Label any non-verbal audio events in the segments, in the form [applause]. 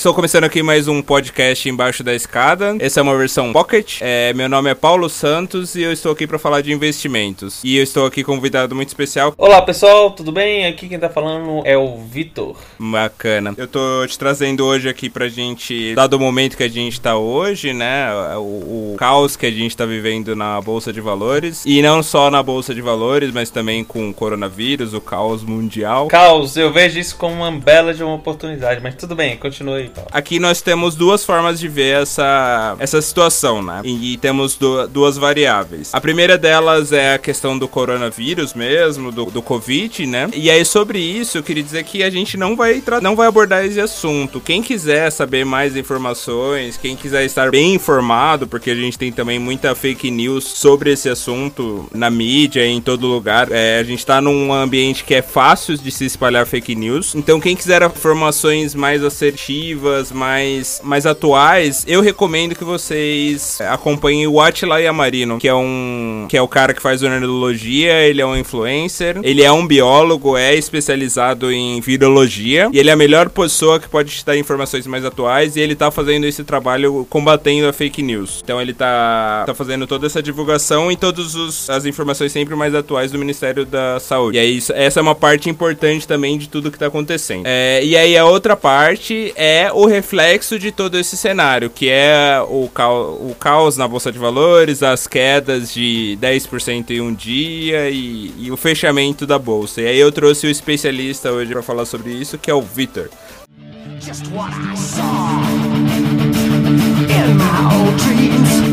Estou começando aqui mais um podcast embaixo da escada. Essa é uma versão Pocket. É, meu nome é Paulo Santos e eu estou aqui para falar de investimentos. E eu estou aqui com um convidado muito especial. Olá pessoal, tudo bem? Aqui quem tá falando é o Vitor. Bacana. Eu tô te trazendo hoje aqui pra gente, dado o momento que a gente tá hoje, né? O, o caos que a gente tá vivendo na Bolsa de Valores. E não só na Bolsa de Valores, mas também com o coronavírus, o caos mundial. Caos, eu vejo isso como uma bela de uma oportunidade, mas tudo bem, continue Paulo. Aqui nós temos duas formas de ver essa, essa situação, né? E, e temos du duas variáveis. A primeira delas é a questão do coronavírus mesmo, do, do Covid, né? E aí sobre isso, eu queria dizer que a gente não vai, não vai abordar esse assunto. Quem quiser saber mais informações, quem quiser estar bem informado, porque a gente tem também muita fake news sobre esse assunto na mídia, em todo lugar. É, a gente tá num ambiente que é fácil de se espalhar fake news. Então, quem quiser informações mais assertivas, mais, mais atuais, eu recomendo que vocês acompanhem o Atila Yamarino, que é um que é o cara que faz ornitologia, ele é um influencer, ele é um biólogo, é especializado em virologia e ele é a melhor pessoa que pode te dar informações mais atuais e ele tá fazendo esse trabalho combatendo a fake news. Então ele tá, tá fazendo toda essa divulgação e todas as informações sempre mais atuais do Ministério da Saúde. E aí, essa é uma parte importante também de tudo que tá acontecendo. É, e aí a outra parte é o reflexo de todo esse cenário, que é o, caos, o caos na Bolsa de Valores, as quedas de 10% em um dia e, e, o fechamento da Bolsa. E aí eu trouxe o especialista hoje para falar sobre isso, que é o Vitor. Just what I saw in my old dreams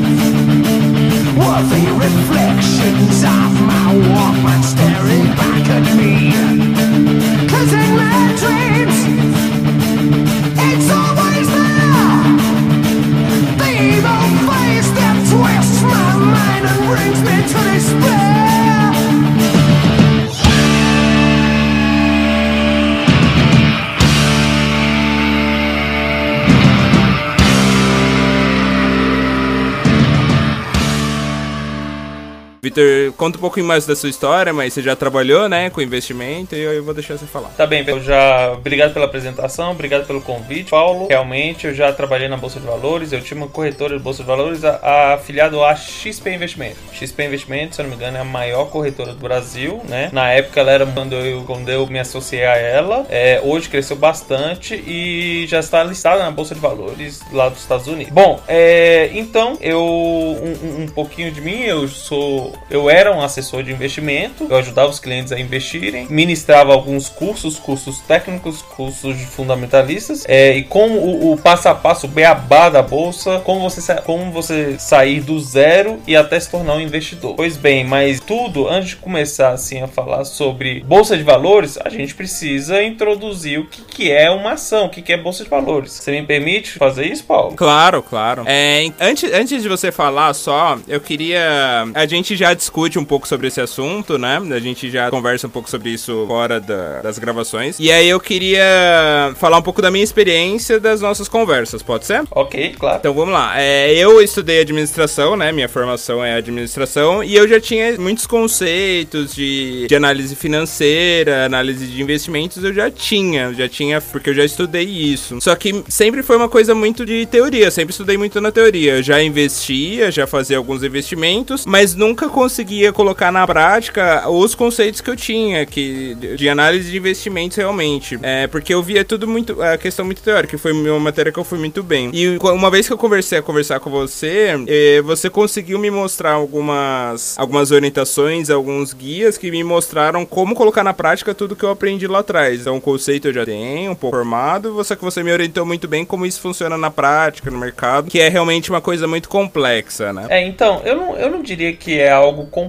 Conta um pouquinho mais da sua história, mas você já trabalhou, né, com investimento e eu vou deixar você falar. Tá bem, eu já. Obrigado pela apresentação, obrigado pelo convite, Paulo. Realmente, eu já trabalhei na Bolsa de Valores, eu tinha uma corretora de Bolsa de Valores afiliado à XP Investimento. XP Investimento, se eu não me engano, é a maior corretora do Brasil, né? Na época ela era quando eu, quando eu me associei a ela. É, hoje cresceu bastante e já está listada na Bolsa de Valores lá dos Estados Unidos. Bom, é, então eu. Um, um pouquinho de mim, eu sou eu era um assessor de investimento, eu ajudava os clientes a investirem, ministrava alguns cursos, cursos técnicos, cursos de fundamentalistas, é, e como o, o, passo a passo, o beabá da bolsa, como você, como você sair do zero e até se tornar um investidor. Pois bem, mas tudo, antes de começar assim a falar sobre bolsa de valores, a gente precisa introduzir o que, que é uma ação, o que, que é bolsa de valores. Você me permite fazer isso, Paulo? Claro, claro. É, antes, antes de você falar só, eu queria. A gente já discute um pouco sobre esse assunto, né? A gente já conversa um pouco sobre isso fora da, das gravações. E aí eu queria falar um pouco da minha experiência das nossas conversas, pode ser? Ok, claro. Então vamos lá. É, eu estudei administração, né? Minha formação é administração e eu já tinha muitos conceitos de, de análise financeira, análise de investimentos, eu já tinha, já tinha, porque eu já estudei isso. Só que sempre foi uma coisa muito de teoria, sempre estudei muito na teoria. Eu já investia, já fazia alguns investimentos, mas nunca consegui conseguia colocar na prática os conceitos que eu tinha, que de análise de investimentos realmente. É, porque eu via tudo muito. A questão muito teórica, que foi uma matéria que eu fui muito bem. E uma vez que eu conversei a conversar com você, é, você conseguiu me mostrar algumas, algumas orientações, alguns guias que me mostraram como colocar na prática tudo que eu aprendi lá atrás. Então, o conceito eu já tenho, um pouco formado, você que você me orientou muito bem como isso funciona na prática, no mercado, que é realmente uma coisa muito complexa, né? É, então, eu não, eu não diria que é algo complexo.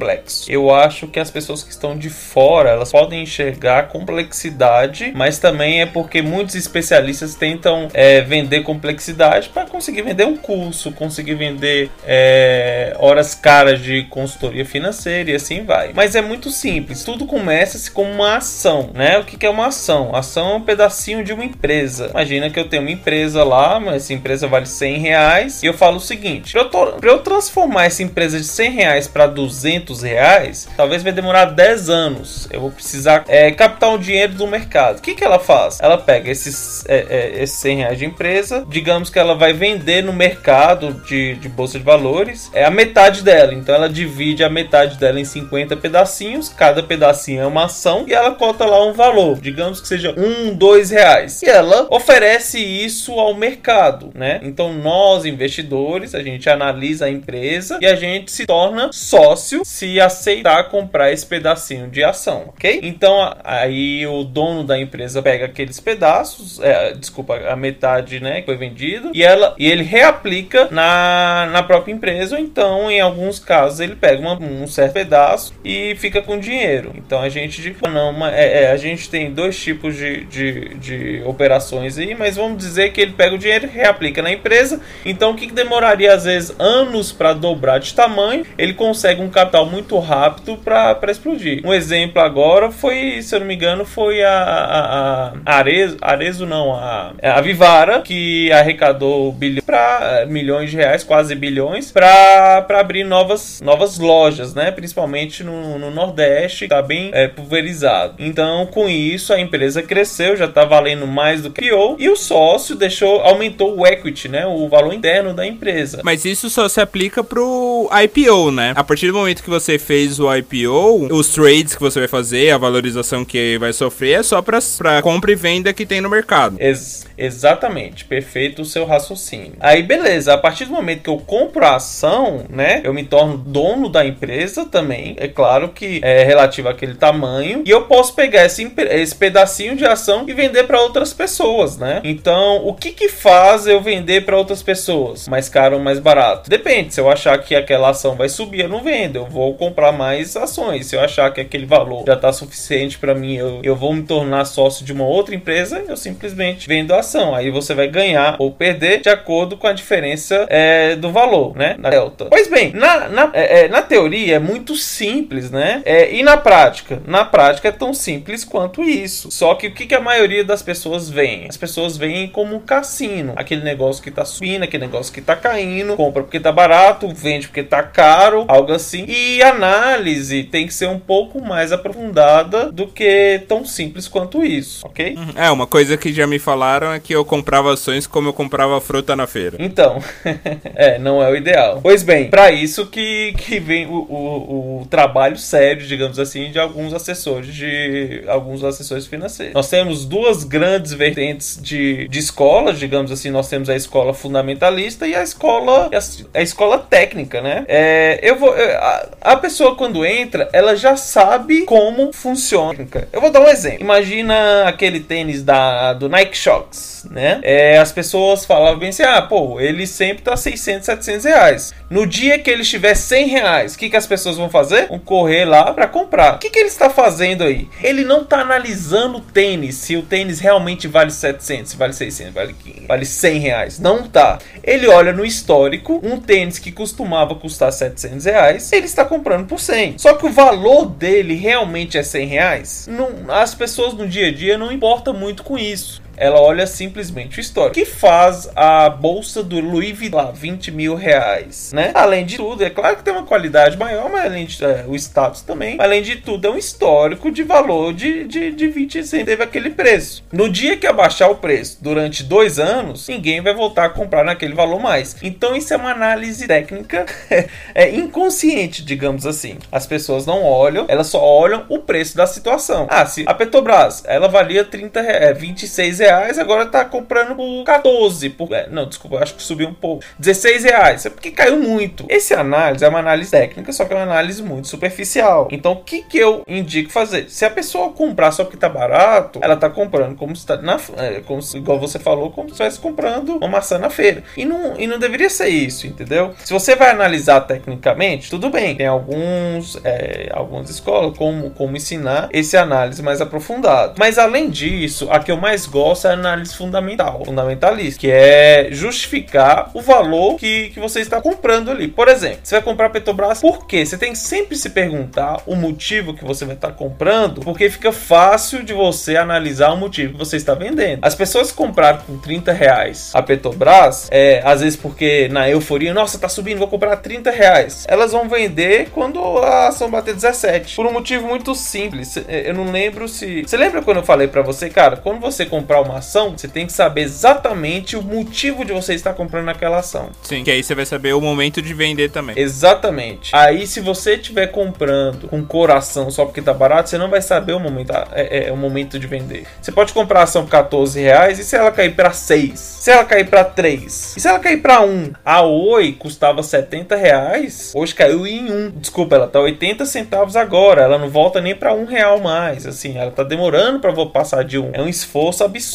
Eu acho que as pessoas que estão de fora, elas podem enxergar complexidade, mas também é porque muitos especialistas tentam é, vender complexidade para conseguir vender um curso, conseguir vender é, horas caras de consultoria financeira e assim vai. Mas é muito simples, tudo começa como uma ação, né? O que é uma ação? Ação é um pedacinho de uma empresa. Imagina que eu tenho uma empresa lá, mas essa empresa vale 100 reais, e eu falo o seguinte: para eu, eu transformar essa empresa de 100 reais para 200 200 reais, talvez vai demorar 10 anos. Eu vou precisar é, captar um dinheiro do mercado. O que, que ela faz? Ela pega esses, é, é, esses 100 reais de empresa, digamos que ela vai vender no mercado de, de bolsa de valores, é a metade dela. Então ela divide a metade dela em 50 pedacinhos, cada pedacinho é uma ação e ela cota lá um valor, digamos que seja um, dois reais. E ela oferece isso ao mercado, né? Então nós investidores a gente analisa a empresa e a gente se torna sócio se aceitar comprar esse pedacinho de ação, ok? Então aí o dono da empresa pega aqueles pedaços, é, desculpa, a metade, né, que foi vendido e ela e ele reaplica na, na própria empresa. Ou então, em alguns casos, ele pega uma, um certo pedaço e fica com dinheiro. Então a gente não, uma, é, é, a gente tem dois tipos de, de, de operações aí, mas vamos dizer que ele pega o dinheiro reaplica na empresa. Então o que, que demoraria às vezes anos para dobrar de tamanho, ele consegue um capital muito rápido para explodir. Um exemplo agora foi, se eu não me engano, foi a, a, a Arezo, Arezo não, a, a Vivara, que arrecadou bilhões para milhões de reais, quase bilhões, para abrir novas, novas lojas, né? Principalmente no, no Nordeste, que tá bem é, pulverizado. Então, com isso, a empresa cresceu, já tá valendo mais do que criou, e o sócio deixou, aumentou o equity, né? O valor interno da empresa. Mas isso só se aplica pro IPO, né? A partir do momento que você fez o IPO, os trades que você vai fazer, a valorização que vai sofrer é só pra compra e venda que tem no mercado. Ex exatamente, perfeito o seu raciocínio. Aí beleza, a partir do momento que eu compro a ação, né, eu me torno dono da empresa também, é claro que é relativo àquele tamanho, e eu posso pegar esse, esse pedacinho de ação e vender para outras pessoas, né? Então, o que que faz eu vender para outras pessoas? Mais caro ou mais barato? Depende, se eu achar que aquela ação vai subir, eu não vendo, eu vou comprar mais ações. Se eu achar que aquele valor já está suficiente para mim, eu, eu vou me tornar sócio de uma outra empresa, eu simplesmente vendo a ação. Aí você vai ganhar ou perder de acordo com a diferença é, do valor, né? Na delta. Pois bem, na, na, é, é, na teoria é muito simples, né? É, e na prática? Na prática é tão simples quanto isso. Só que o que, que a maioria das pessoas veem? As pessoas veem como um cassino. Aquele negócio que tá subindo, aquele negócio que tá caindo, compra porque tá barato, vende porque tá caro, algo assim. E análise tem que ser um pouco mais aprofundada do que tão simples quanto isso, ok? Uhum. É, uma coisa que já me falaram é que eu comprava ações como eu comprava fruta na feira. Então, [laughs] é, não é o ideal. Pois bem, para isso que, que vem o, o, o, trabalho sério, digamos assim, de alguns assessores de alguns assessores financeiros. Nós temos duas grandes vertentes de, de escolas, digamos assim, nós temos a escola fundamentalista e a escola a, a escola técnica, né? É, eu vou a, a pessoa quando entra, ela já sabe como funciona. Eu vou dar um exemplo. Imagina aquele tênis da do Nike Shox, né? É, as pessoas falavam bem assim, ah, pô, ele sempre tá 600, 700 reais. No dia que ele estiver 100 reais, o que, que as pessoas vão fazer? Vão correr lá para comprar. O que, que ele está fazendo aí? Ele não tá analisando o tênis, se o tênis realmente vale 700, se vale 600, vale, vale 100 reais. Não tá. Ele olha no histórico, um tênis que costumava custar 700 reais, ele está comprando por 100. Só que o valor dele realmente é 100 reais? Não, as pessoas no dia a dia não importam muito com isso ela olha simplesmente o histórico. Que faz a bolsa do Louis Vuitton 20 mil reais, né? Além de tudo, é claro que tem uma qualidade maior, mas além de é, o status também, além de tudo, é um histórico de valor de, de, de 20 centavos. Teve aquele preço. No dia que abaixar o preço durante dois anos, ninguém vai voltar a comprar naquele valor mais. Então, isso é uma análise técnica [laughs] é inconsciente, digamos assim. As pessoas não olham, elas só olham o preço da situação. Ah, se a Petrobras ela valia 30, é, 26 reais reais, agora tá comprando por 14. Por, é, não, desculpa, acho que subiu um pouco. 16 reais. É porque caiu muito. Esse análise é uma análise técnica, só que é uma análise muito superficial. Então, o que, que eu indico fazer? Se a pessoa comprar só porque tá barato, ela tá comprando como se tá na, é, como se, igual você falou, como se estivesse comprando uma maçã na feira. E não, e não deveria ser isso, entendeu? Se você vai analisar tecnicamente, tudo bem. Tem alguns, é, algumas escolas como, como ensinar esse análise mais aprofundado. Mas além disso, a que eu mais gosto de análise fundamental, fundamentalista, que é justificar o valor que, que você está comprando ali. Por exemplo, você vai comprar Petrobras, por quê? Você tem que sempre se perguntar o motivo que você vai estar comprando, porque fica fácil de você analisar o motivo que você está vendendo. As pessoas que compraram com 30 reais a Petrobras, é, às vezes porque na euforia, nossa, tá subindo, vou comprar 30 reais. Elas vão vender quando a ação bater 17. Por um motivo muito simples. Eu não lembro se. Você lembra quando eu falei para você, cara, quando você comprar uma ação, você tem que saber exatamente o motivo de você estar comprando aquela ação. Sim, que aí você vai saber o momento de vender também. Exatamente. Aí, se você estiver comprando com coração só porque tá barato, você não vai saber o momento, é, é, é o momento de vender. Você pode comprar a ação por 14 reais e se ela cair para 6? Se ela cair para 3? E se ela cair para 1? A Oi custava 70 reais, hoje caiu em 1. Desculpa, ela tá 80 centavos agora. Ela não volta nem para 1 real mais. Assim, ela tá demorando para passar de 1. É um esforço absurdo.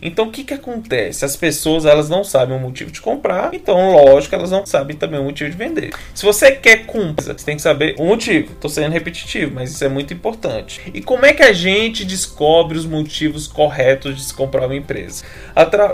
Então, o que que acontece? As pessoas, elas não sabem o motivo de comprar, então, lógico, elas não sabem também o motivo de vender. Se você quer comprar, você tem que saber o motivo. Tô sendo repetitivo, mas isso é muito importante. E como é que a gente descobre os motivos corretos de se comprar uma empresa?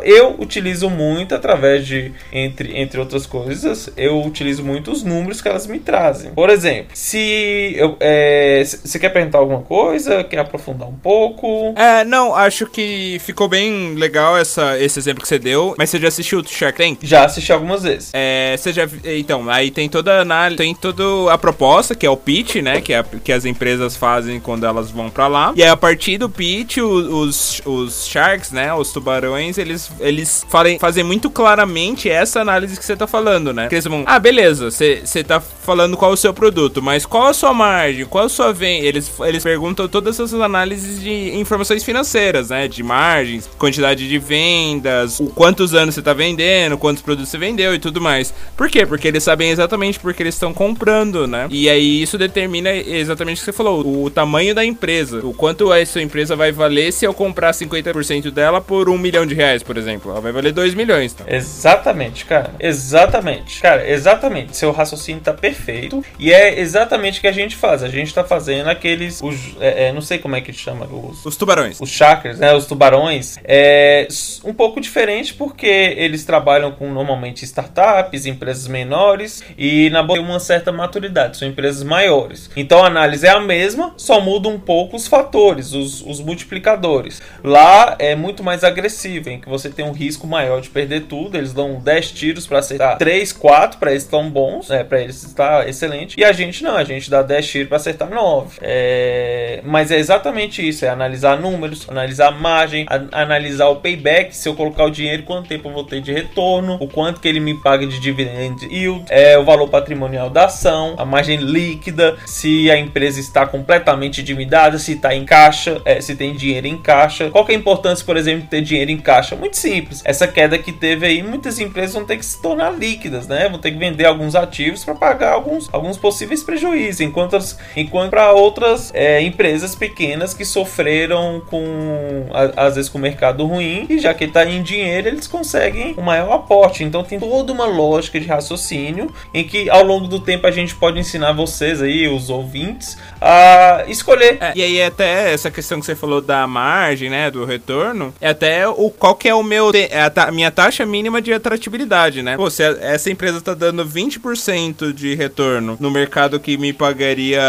Eu utilizo muito através de, entre, entre outras coisas, eu utilizo muito os números que elas me trazem. Por exemplo, se eu, é, você quer perguntar alguma coisa, quer aprofundar um pouco? É, não, acho que ficou bem legal essa, esse exemplo que você deu, mas você já assistiu o Shark Tank? Já assisti algumas vezes. É, você já, então, aí tem toda a análise, tem toda a proposta, que é o pitch, né, que, é, que as empresas fazem quando elas vão para lá, e aí a partir do pitch, os, os sharks, né, os tubarões, eles, eles falem, fazem muito claramente essa análise que você tá falando, né, que eles vão, ah, beleza, você tá falando qual é o seu produto, mas qual a sua margem, qual a sua venda, eles, eles perguntam todas essas análises de informações financeiras, né, de margens, quantidade de vendas, o quantos anos você tá vendendo, quantos produtos você vendeu e tudo mais. Por quê? Porque eles sabem exatamente porque eles estão comprando, né? E aí isso determina exatamente o que você falou, o tamanho da empresa, o quanto a sua empresa vai valer se eu comprar 50% dela por um milhão de reais, por exemplo. Ela vai valer 2 milhões. Então. Exatamente, cara. Exatamente. Cara, exatamente. Seu raciocínio tá perfeito. E é exatamente o que a gente faz. A gente tá fazendo aqueles. Os, é, é, não sei como é que chama. Os, os tubarões. Os chakras, né? Os tubarões. É um pouco diferente porque eles trabalham com normalmente startups, empresas menores e na boa uma certa maturidade. São empresas maiores. Então a análise é a mesma, só muda um pouco os fatores, os, os multiplicadores. Lá é muito mais agressivo, em que você tem um risco maior de perder tudo. Eles dão 10 tiros para acertar 3, 4, para eles estão bons, né? Para eles está excelente. E a gente não, a gente dá 10 tiros para acertar 9. É... Mas é exatamente isso: é analisar números, analisar margem, analisar o payback. Se eu colocar o dinheiro, quanto tempo eu vou ter de retorno, o quanto que ele me paga de dividend yield, é, o valor patrimonial da ação, a margem líquida, se a empresa está completamente endividada, se está em caixa, é, se tem dinheiro em caixa. Qual que é a importância, por exemplo, de ter dinheiro em caixa? Muito simples. Essa queda que teve aí, muitas empresas vão ter que se tornar líquidas, né? Vão ter que vender alguns ativos para pagar alguns, alguns possíveis prejuízos, enquanto, enquanto para outras é, empresas pequenas que sofreram com às vezes com o mercado ruim e já que está em dinheiro eles conseguem um maior aporte. Então tem toda uma lógica de raciocínio em que ao longo do tempo a gente pode ensinar vocês aí, os ouvintes, a escolher. É, e aí até essa questão que você falou da margem, né, do retorno, é até o qual que é o meu é a, minha taxa mínima de atratividade, né? Pô, se essa empresa está dando 20% de retorno no mercado que me pagaria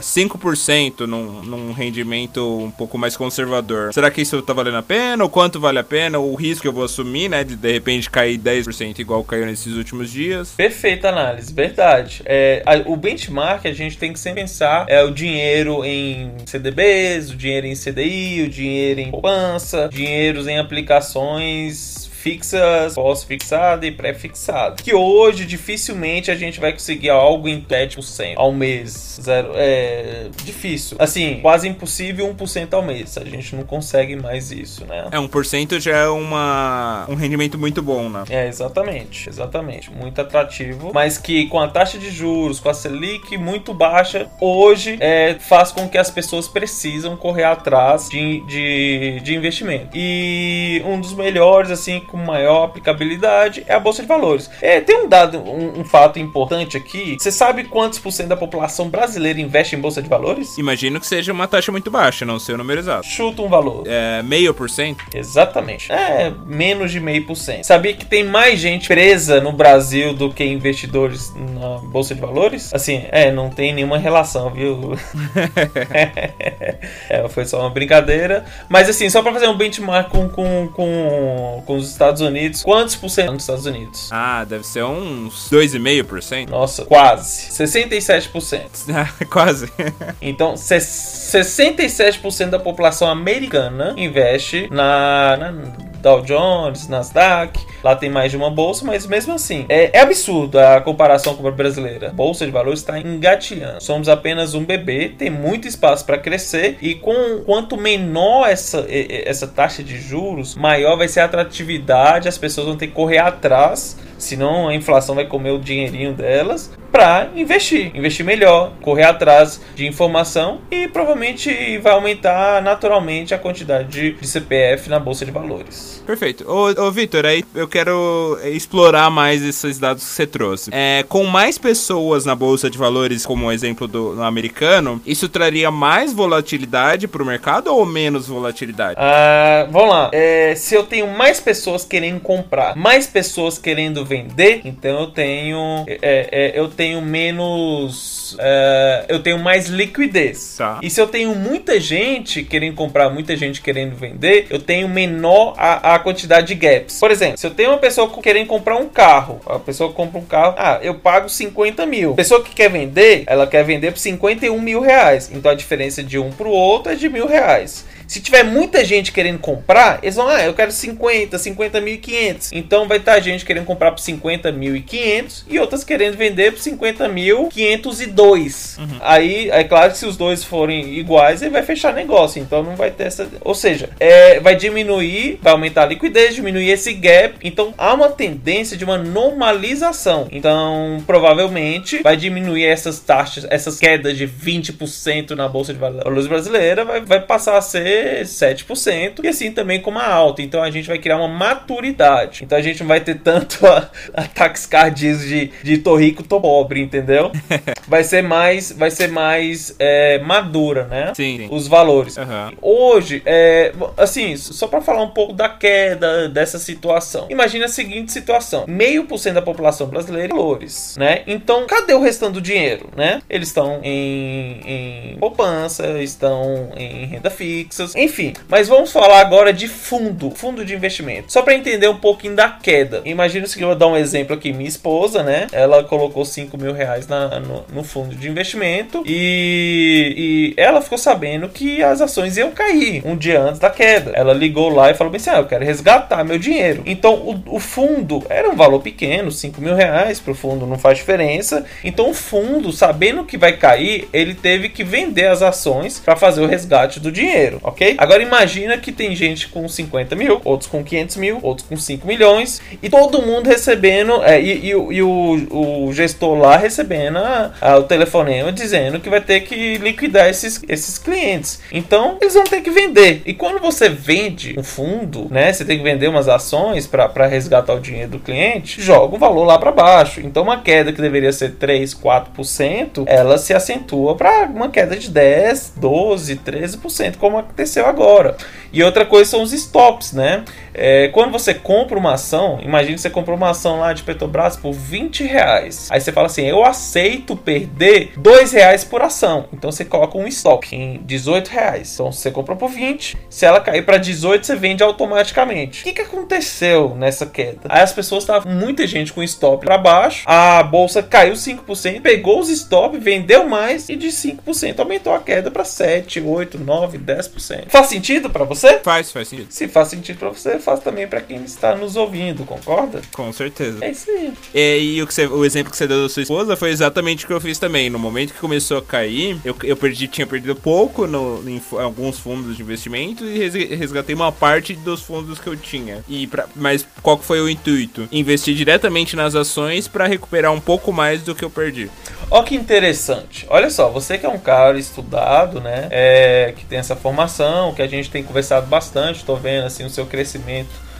5% num, num rendimento um pouco mais conservador, será que isso tá valendo a pena? O quanto vale a pena? O risco que eu vou assumir, né, de de repente cair 10% igual caiu nesses últimos dias? Perfeita análise, verdade. É, a, o benchmark a gente tem que sempre pensar é o dinheiro em CDBs, o dinheiro em CDI, o dinheiro em poupança, dinheiros em aplicações fixas, pós-fixada e pré-fixada. Que hoje dificilmente a gente vai conseguir algo em 7% ao mês. Zero, é difícil. Assim, quase impossível 1% ao mês. A gente não consegue mais isso, né? É, 1% já é uma, um rendimento muito bom, né? É, exatamente. Exatamente. Muito atrativo. Mas que com a taxa de juros, com a Selic muito baixa, hoje é, faz com que as pessoas precisam correr atrás de, de, de investimento. E um dos melhores, assim, com maior aplicabilidade é a bolsa de valores. É, tem um dado, um, um fato importante aqui. Você sabe quantos por cento da população brasileira investe em bolsa de valores? Imagino que seja uma taxa muito baixa, não sei o número exato. Chuta um valor. É meio por cento? Exatamente. É menos de meio por cento. Sabia que tem mais gente presa no Brasil do que investidores na bolsa de valores? Assim, é, não tem nenhuma relação, viu? [laughs] [laughs] é, foi só uma brincadeira. Mas assim, só para fazer um benchmark com, com, com, com os Estados Unidos, quantos por cento nos Estados Unidos? Ah, deve ser uns 2,5%. Nossa, quase. 67%. [laughs] quase. então, 67% da população americana investe na, na Dow Jones, Nasdaq. Lá tem mais de uma bolsa, mas mesmo assim, é, é absurdo a comparação com a brasileira. A bolsa de valores está engateando. Somos apenas um bebê, tem muito espaço para crescer e com quanto menor essa, essa taxa de juros, maior vai ser a atratividade, as pessoas vão ter que correr atrás senão a inflação vai comer o dinheirinho delas para investir, investir melhor, correr atrás de informação e provavelmente vai aumentar naturalmente a quantidade de, de CPF na bolsa de valores. Perfeito. Ô, ô Vitor, aí eu quero explorar mais esses dados que você trouxe. É, com mais pessoas na bolsa de valores, como o exemplo do americano, isso traria mais volatilidade para o mercado ou menos volatilidade? Ah, vamos lá. É, se eu tenho mais pessoas querendo comprar, mais pessoas querendo vender, então eu tenho é, é, eu tenho menos é, eu tenho mais liquidez. Tá. E se eu tenho muita gente querendo comprar, muita gente querendo vender, eu tenho menor a, a quantidade de gaps. Por exemplo, se eu tenho uma pessoa querendo comprar um carro, a pessoa compra um carro, ah, eu pago 50 mil. A pessoa que quer vender, ela quer vender por 51 mil reais. Então a diferença de um para o outro é de mil reais. Se tiver muita gente querendo comprar, eles vão, ah, eu quero 50, 50.500. Então vai estar gente querendo comprar por 50.500 e outras querendo vender por 50.502. Uhum. Aí é claro que se os dois forem iguais, ele vai fechar negócio. Então não vai ter essa. Ou seja, é, vai diminuir, vai aumentar a liquidez, diminuir esse gap. Então há uma tendência de uma normalização. Então provavelmente vai diminuir essas taxas, essas quedas de 20% na bolsa de valores brasileira, vai, vai passar a ser 7%, e assim também como a alta. Então a gente vai criar uma maturidade. Então a gente não vai ter tanto a, [laughs] ataques cardíacos de, de tô rico, tô pobre, entendeu? [laughs] vai ser mais, vai ser mais é, madura, né? Sim, sim. Os valores. Uhum. Hoje, é, assim, só para falar um pouco da queda dessa situação. Imagina a seguinte situação: meio por cento da população brasileira em valores, né? Então, cadê o restante do dinheiro, né? Eles estão em, em poupança, estão em renda fixa enfim. Mas vamos falar agora de fundo, fundo de investimento. Só para entender um pouquinho da queda. Imagina se eu vou dar um exemplo aqui. Minha esposa, né? Ela colocou 5 mil reais na, no, no, fundo de investimento e, e, ela ficou sabendo que as ações iam cair um dia antes da queda. Ela ligou lá e falou bem assim: ah, eu quero resgatar meu dinheiro. Então o, o fundo era um valor pequeno, 5 mil reais para o fundo não faz diferença. Então o fundo, sabendo que vai cair, ele teve que vender as ações para fazer o resgate do dinheiro ok? Agora imagina que tem gente com 50 mil, outros com 500 mil, outros com 5 milhões, e todo mundo recebendo, é, e, e, e o, o, gestor lá recebendo a, a, o telefonema dizendo que vai ter que liquidar esses, esses clientes. Então, eles vão ter que vender. E quando você vende um fundo, né, você tem que vender umas ações para resgatar o dinheiro do cliente, joga o valor lá para baixo. Então, uma queda que deveria ser 3, 4%, ela se acentua para uma queda de 10, 12, 13%, como aconteceu agora. E outra coisa são os stops, né? É, quando você compra uma ação, imagine que você comprou uma ação lá de Petrobras por 20 reais. Aí você fala assim: eu aceito perder 2 reais por ação. Então você coloca um stop em 18 reais. Então você comprou por 20. Se ela cair para 18, você vende automaticamente. O que, que aconteceu nessa queda? Aí as pessoas estavam, muita gente com stop para baixo. A bolsa caiu 5%, pegou os stop, vendeu mais e de 5% aumentou a queda para 7, 8, 9, 10%. Faz sentido para você? Faz, faz sentido. Se faz sentido para você, faz também para quem está nos ouvindo, concorda? Com certeza. É isso aí. É, e o, que você, o exemplo que você deu da sua esposa foi exatamente o que eu fiz também. No momento que começou a cair, eu, eu perdi, tinha perdido pouco no, em alguns fundos de investimento e resgatei uma parte dos fundos que eu tinha. E pra, mas qual foi o intuito? Investir diretamente nas ações para recuperar um pouco mais do que eu perdi. Ó que interessante. Olha só, você que é um cara estudado, né? É, que tem essa formação, que a gente tem conversado bastante, tô vendo assim o seu crescimento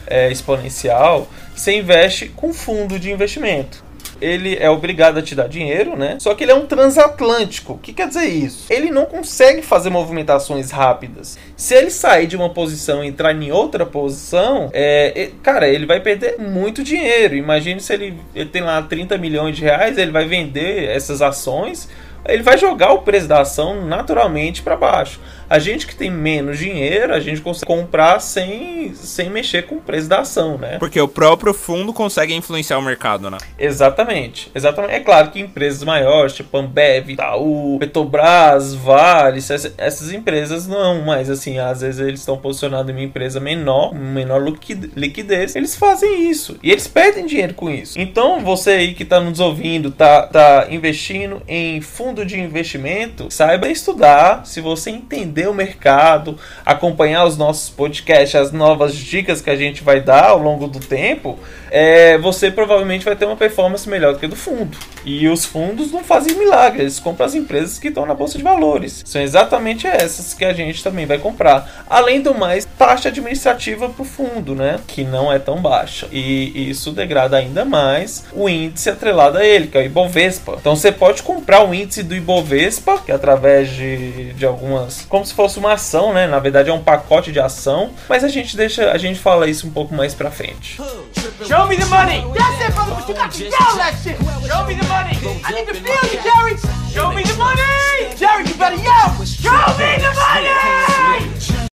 é, exponencial, você investe com fundo de investimento ele é obrigado a te dar dinheiro, né? Só que ele é um transatlântico. O que quer dizer isso? Ele não consegue fazer movimentações rápidas. Se ele sair de uma posição e entrar em outra posição, é, cara, ele vai perder muito dinheiro. Imagine se ele, ele tem lá 30 milhões de reais, ele vai vender essas ações ele vai jogar o preço da ação naturalmente para baixo. A gente que tem menos dinheiro, a gente consegue comprar sem, sem mexer com o preço da ação, né? Porque o próprio fundo consegue influenciar o mercado, né? Exatamente. Exatamente. É claro que empresas maiores, tipo Ambev, Itaú, Petrobras, Vale, essas empresas não, mas assim, às vezes eles estão posicionados em uma empresa menor, menor liquidez, eles fazem isso. E eles perdem dinheiro com isso. Então, você aí que está nos ouvindo, tá, tá investindo em fundo de investimento, saiba estudar se você entender entender o mercado, acompanhar os nossos podcasts, as novas dicas que a gente vai dar ao longo do tempo, é, você provavelmente vai ter uma performance melhor do que do fundo. E os fundos não fazem milagres, eles compram as empresas que estão na bolsa de valores. São exatamente essas que a gente também vai comprar. Além do mais, taxa administrativa para o fundo, né? Que não é tão baixa. E isso degrada ainda mais o índice atrelado a ele, que é o Ibovespa. Então você pode comprar o índice do Ibovespa, que através de, de algumas. Como se fosse uma ação, né? Na verdade é um pacote de ação. Mas a gente deixa. A gente fala isso um pouco mais pra frente. Show me the money! That's it, brother, but you got to yell that shit! Show me the money! I need to feel you, Jerry! Show me the money! Jerry, you better yell! Show me the money!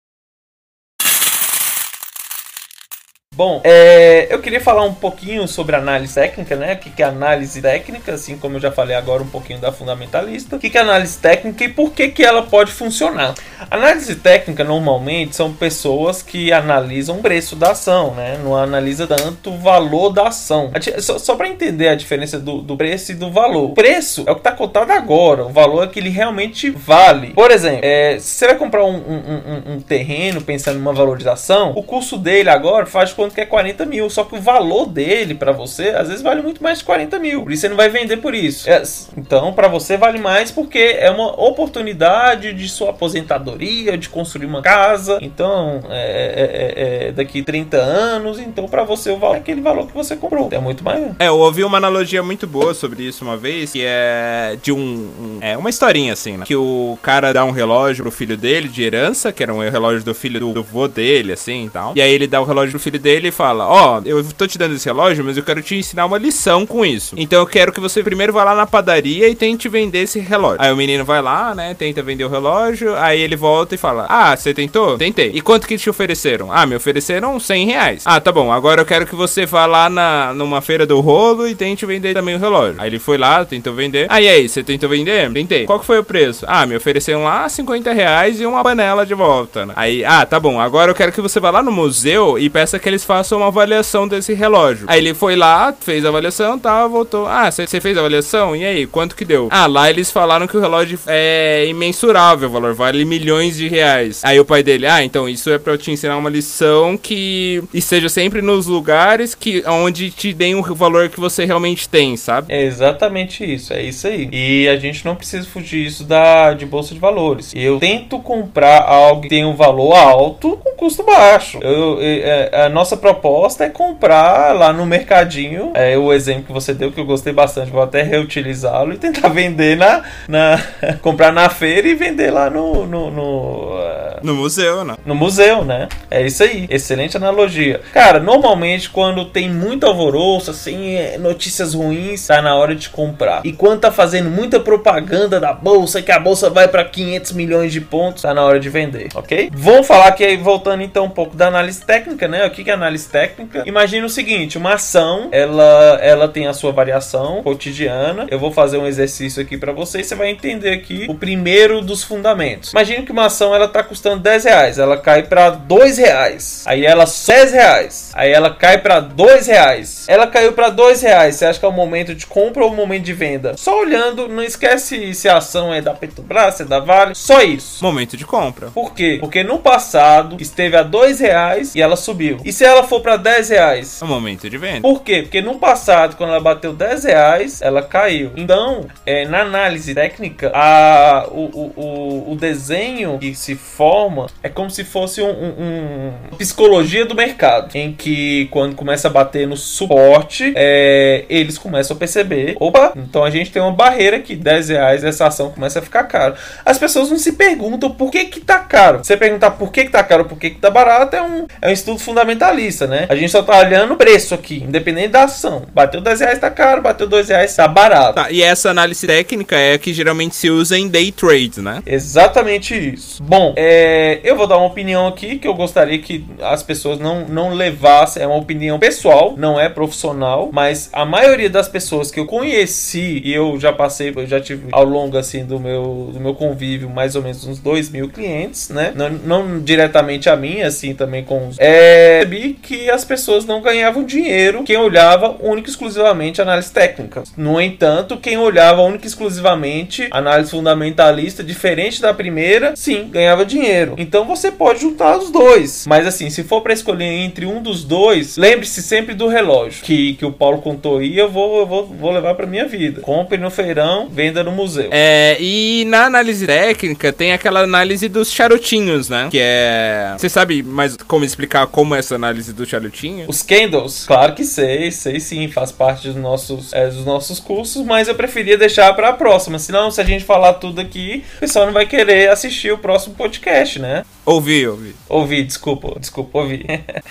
Bom, é, eu queria falar um pouquinho sobre análise técnica, né? O que é análise técnica, assim como eu já falei agora um pouquinho da fundamentalista. O que é análise técnica e por que, que ela pode funcionar. Análise técnica, normalmente, são pessoas que analisam o preço da ação, né? Não analisa tanto o valor da ação. Só, só para entender a diferença do, do, preço e do valor. O preço é o que está cotado agora, o valor é que ele realmente vale. Por exemplo, é, se você vai comprar um, um, um, um terreno pensando numa valorização, o custo dele agora faz quanto que é 40 mil. Só que o valor dele para você, às vezes, vale muito mais de 40 mil. Isso você não vai vender por isso. É, então, para você vale mais porque é uma oportunidade de sua aposentadoria, de construir uma casa. Então, é, é, é, é daqui 30 anos. Então, para você, o valor é aquele valor que você comprou. É muito maior. É, eu ouvi uma analogia muito boa sobre isso uma vez, que é de um. um é uma historinha assim, né? Que o cara dá um relógio pro filho dele de herança, que era um relógio do filho do, do vô dele, assim e tal. E aí ele dá o relógio pro filho dele ele fala: Ó, oh, eu tô te dando esse relógio, mas eu quero te ensinar uma lição com isso. Então eu quero que você primeiro vá lá na padaria e tente vender esse relógio. Aí o menino vai lá, né? Tenta vender o relógio. Aí ele volta e fala: Ah, você tentou? Tentei. E quanto que te ofereceram? Ah, me ofereceram 100 reais. Ah, tá bom. Agora eu quero que você vá lá na, numa feira do rolo e tente vender também o relógio. Aí ele foi lá, tentou vender. Aí aí, você tentou vender? Tentei. Qual que foi o preço? Ah, me ofereceram lá 50 reais e uma panela de volta. Né? Aí, ah, tá bom. Agora eu quero que você vá lá no museu e peça que eles façam uma avaliação desse relógio. Aí ele foi lá, fez a avaliação, tá, voltou. Ah, você fez a avaliação? E aí, quanto que deu? Ah, lá eles falaram que o relógio é imensurável, o valor vale milhões de reais. Aí o pai dele, ah, então isso é para eu te ensinar uma lição que esteja sempre nos lugares que onde te deem o valor que você realmente tem, sabe? É exatamente isso, é isso aí. E a gente não precisa fugir isso da de bolsa de valores. Eu tento comprar algo que tem um valor alto com custo baixo. Eu, eu, é, a nossa proposta proposta é comprar lá no mercadinho. É o exemplo que você deu que eu gostei bastante. Vou até reutilizá-lo e tentar [laughs] vender na. na [laughs] comprar na feira e vender lá no. No, no, uh, no museu, né? No museu, né? É isso aí. Excelente analogia. Cara, normalmente quando tem muito alvoroço, assim, é, notícias ruins, tá na hora de comprar. E quando tá fazendo muita propaganda da bolsa, que a bolsa vai para 500 milhões de pontos, tá na hora de vender, ok? Vamos falar aqui, voltando então um pouco da análise técnica, né? O que é análise técnica? Imagina o seguinte, uma ação, ela, ela tem a sua variação cotidiana. Eu vou fazer um exercício aqui para vocês, você vai entender aqui o primeiro dos fundamentos. Imagina que uma ação ela tá custando 10 reais, ela cai para 2 reais. Aí ela 10 reais. Aí ela cai para 2 reais. Ela caiu para 2 reais. Você acha que é o momento de compra ou o momento de venda? Só olhando, não esquece se a ação é da Petrobras, se é da Vale. Só isso. Momento de compra. Por quê? Porque no passado esteve a 2 reais e ela subiu. E se ela for para 10 reais. É o momento de venda. Por quê? Porque no passado, quando ela bateu 10 reais, ela caiu. Então, é, na análise técnica, a, o, o, o desenho desenho que se forma é como se fosse um, um, um psicologia do mercado, em que quando começa a bater no suporte, é, eles começam a perceber, opa, então a gente tem uma barreira que 10 reais essa ação começa a ficar caro. As pessoas não se perguntam por que que tá caro. Você perguntar por que que tá caro, por que que tá barato é um, é um estudo fundamentalista, né? A gente só tá olhando o preço aqui, independente da ação. Bateu 10 reais tá caro, bateu 2 reais tá barato. Tá, e essa análise técnica é a que geralmente se usa em day trades, né? Exatamente isso. Bom, é, eu vou dar uma opinião aqui que eu gostaria que as pessoas não, não levassem, é uma opinião pessoal, não é profissional, mas a maioria das pessoas que eu conheci e eu já passei, eu já tive ao longo assim do meu, do meu convívio mais ou menos uns 2 mil clientes, né? Não, não diretamente a mim, assim também com os. É, que as pessoas não ganhavam dinheiro quem olhava única e exclusivamente análise técnica. No entanto, quem olhava única e exclusivamente análise fundamentalista, diferente da primeira, sim, ganhava dinheiro. Então você pode juntar os dois. Mas assim, se for para escolher entre um dos dois, lembre-se sempre do relógio que, que o Paulo contou aí, eu vou, eu vou, vou levar para minha vida. Compre no feirão, venda no museu. É, e na análise técnica tem aquela análise dos charutinhos, né? Que é. Você sabe mais como explicar como essa análise do charutinho? Os candles, claro que sei, sei sim, faz parte dos nossos, é, dos nossos cursos, mas eu preferia deixar para a próxima. Senão, se a gente falar tudo aqui, o pessoal não vai querer assistir o próximo podcast, né? Ouvi, ouvi. Ouvi, desculpa, desculpa, ouvi.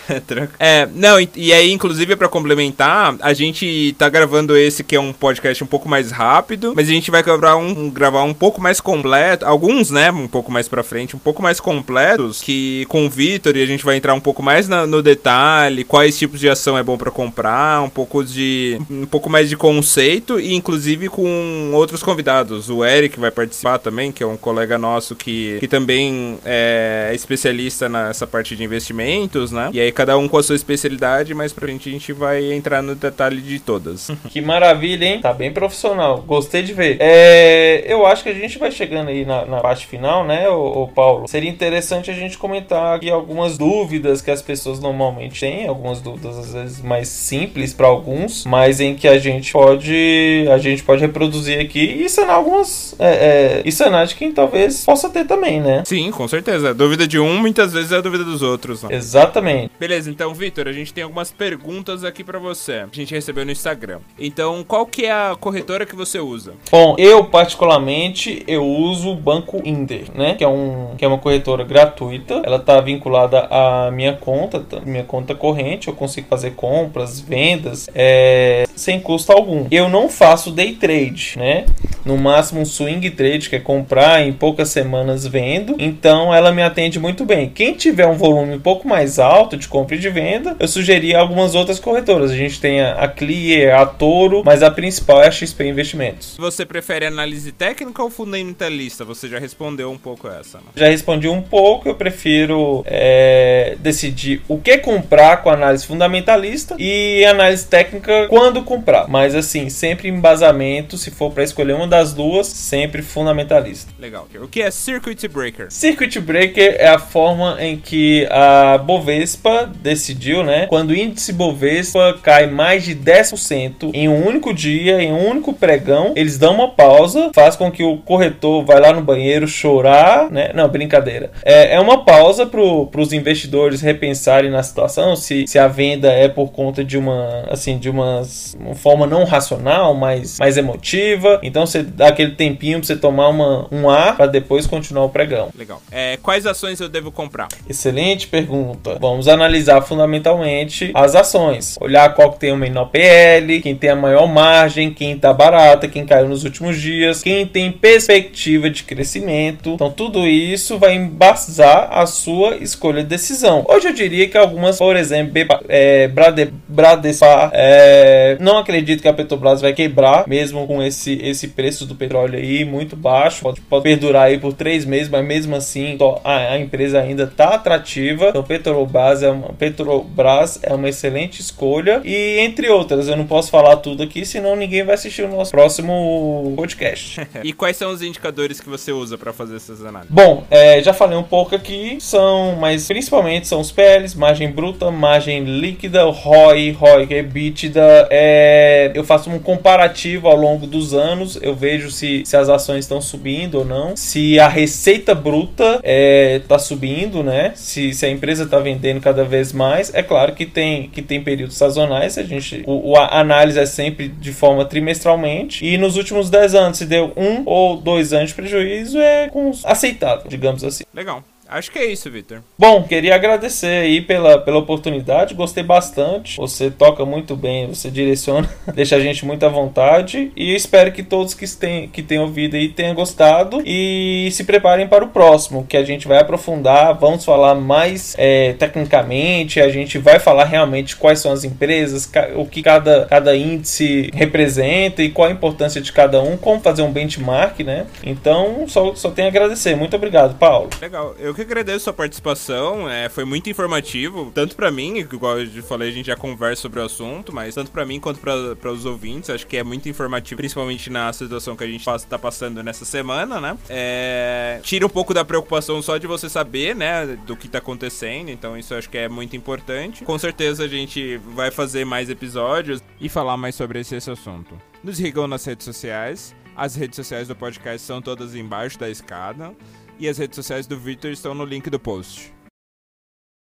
[laughs] é, não, e, e aí, inclusive, para complementar, a gente tá gravando esse que é um podcast um pouco mais rápido, mas a gente vai gravar um, um gravar um pouco mais completo, alguns, né, um pouco mais pra frente, um pouco mais completos, que com o Vitor e a gente vai entrar um pouco mais na, no detalhe, quais tipos de ação é bom para comprar, um pouco de um pouco mais de conceito e inclusive com outros convidados. O Eric vai participar também, que é um colega nosso que, que também é é especialista nessa parte de investimentos, né? E aí cada um com a sua especialidade, mas pra gente a gente vai entrar no detalhe de todas. [laughs] que maravilha, hein? Tá bem profissional. Gostei de ver. É, eu acho que a gente vai chegando aí na, na parte final, né, ô, ô, Paulo? Seria interessante a gente comentar aqui algumas dúvidas que as pessoas normalmente têm, algumas dúvidas às vezes mais simples para alguns, mas em que a gente pode a gente pode reproduzir aqui e sanar algumas é, é, e sanar de quem talvez possa ter também, né? Sim, com certeza. Dúvida dúvida de um, muitas vezes é a dúvida dos outros. Né? Exatamente. Beleza, então, Vitor, a gente tem algumas perguntas aqui para você. A gente recebeu no Instagram. Então, qual que é a corretora que você usa? Bom, eu particularmente eu uso o Banco Inter, né? Que é, um, que é uma corretora gratuita. Ela tá vinculada à minha conta, tá? minha conta corrente. Eu consigo fazer compras, vendas, é, sem custo algum. Eu não faço day trade, né? No máximo um swing trade, que é comprar em poucas semanas vendo. Então ela me atende muito bem. Quem tiver um volume um pouco mais alto de compra e de venda, eu sugeri algumas outras corretoras. A gente tem a, Clear, a Toro, mas a principal é a XP Investimentos. Você prefere análise técnica ou fundamentalista? Você já respondeu um pouco essa. Né? Já respondi um pouco. Eu prefiro é, decidir o que comprar com análise fundamentalista e análise técnica quando comprar. Mas assim, sempre embasamento, se for para escolher uma das duas, sempre fundamentalista. Legal. O que é Circuit Breaker? Circuit Breaker é a forma em que a Bovespa decidiu, né? Quando o índice Bovespa cai mais de 10% em um único dia, em um único pregão, eles dão uma pausa, faz com que o corretor vá lá no banheiro chorar, né? Não, brincadeira. É, é uma pausa para os investidores repensarem na situação, se, se a venda é por conta de uma, assim, de uma, uma forma não racional, mas mais emotiva. Então você dá aquele tempinho para você tomar uma, um ar para depois continuar o pregão. Legal. É, quais ações eu devo comprar? Excelente pergunta. Vamos analisar fundamentalmente as ações. Olhar qual que tem o menor PL, quem tem a maior margem, quem está barata, quem caiu nos últimos dias, quem tem perspectiva de crescimento. Então tudo isso vai embasar a sua escolha de decisão. Hoje eu diria que algumas, por exemplo, é, Brade, Bradespar, é, não acredito que a Petrobras vai quebrar, mesmo com esse, esse preço do petróleo aí muito baixo. Pode, pode perdurar aí por três meses, mas mesmo assim a, a empresa ainda está atrativa. Então Petrobras é, uma, Petrobras é uma excelente escolha. E entre outras, eu não posso falar tudo aqui, senão ninguém vai assistir o nosso próximo podcast. [laughs] e quais são os indicadores que você usa para fazer essas análises? Bom, é, já falei um pouco aqui, são, mas principalmente são os PLs, margem bruta, margem líquida, ROI, ROI, que é EBITDA. É, eu faço um comparativo ao longo dos anos, eu vejo se, se as ações estão subindo ou não, se a receita bruta está é, subindo, né? Se, se a empresa está vendendo cada vez mais. É claro que tem, que tem períodos sazonais, a gente. O, a análise é sempre de forma trimestralmente. E nos últimos 10 anos, se deu um ou dois anos de prejuízo, é aceitável, digamos assim. Legal. Acho que é isso, Victor. Bom, queria agradecer aí pela, pela oportunidade, gostei bastante. Você toca muito bem, você direciona, [laughs] deixa a gente muito à vontade. E espero que todos que, têm, que tenham ouvido aí tenham gostado e se preparem para o próximo, que a gente vai aprofundar, vamos falar mais é, tecnicamente, a gente vai falar realmente quais são as empresas, o que cada, cada índice representa e qual a importância de cada um, como fazer um benchmark, né? Então, só, só tenho a agradecer. Muito obrigado, Paulo. Legal. Eu que agradeço a sua participação. É, foi muito informativo, tanto para mim, igual eu falei, a gente já conversa sobre o assunto, mas tanto para mim quanto para os ouvintes. Acho que é muito informativo, principalmente na situação que a gente está passando nessa semana, né? É, tira um pouco da preocupação só de você saber, né, do que tá acontecendo. Então, isso acho que é muito importante. Com certeza a gente vai fazer mais episódios e falar mais sobre esse, esse assunto. Nos sigam nas redes sociais. As redes sociais do podcast são todas embaixo da escada e as redes sociais do Victor estão no link do post.